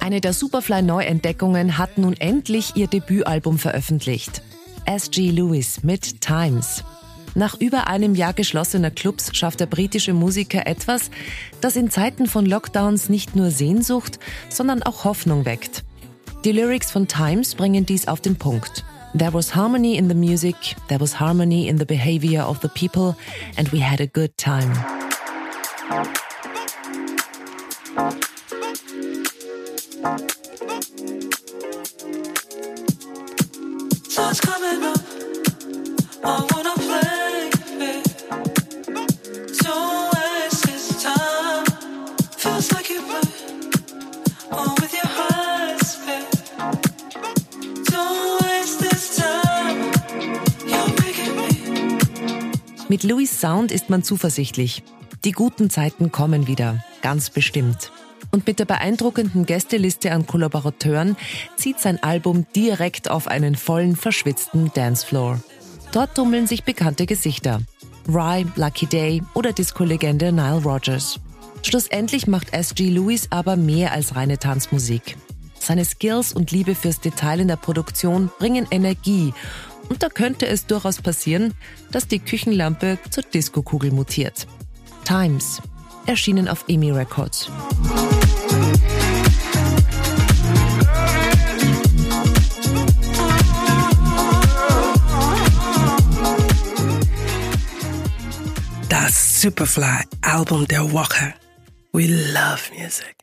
Eine der Superfly-Neuentdeckungen hat nun endlich ihr Debütalbum veröffentlicht. S.G. Lewis mit Times. Nach über einem Jahr geschlossener Clubs schafft der britische Musiker etwas, das in Zeiten von Lockdowns nicht nur Sehnsucht, sondern auch Hoffnung weckt. Die Lyrics von Times bringen dies auf den Punkt. There was harmony in the music, there was harmony in the behavior of the people, and we had a good time. Thoughts coming Mit Louis Sound ist man zuversichtlich. Die guten Zeiten kommen wieder, ganz bestimmt. Und mit der beeindruckenden Gästeliste an Kollaborateuren zieht sein Album direkt auf einen vollen, verschwitzten Dancefloor. Dort tummeln sich bekannte Gesichter. Rye, Lucky Day oder Disco-Legende Nile Rodgers. Schlussendlich macht S.G. Lewis aber mehr als reine Tanzmusik. Seine Skills und Liebe fürs Detail in der Produktion bringen Energie. Und da könnte es durchaus passieren, dass die Küchenlampe zur Disco-Kugel mutiert. Times, erschienen auf EMI Records. Das Superfly Album der Woche. We love music.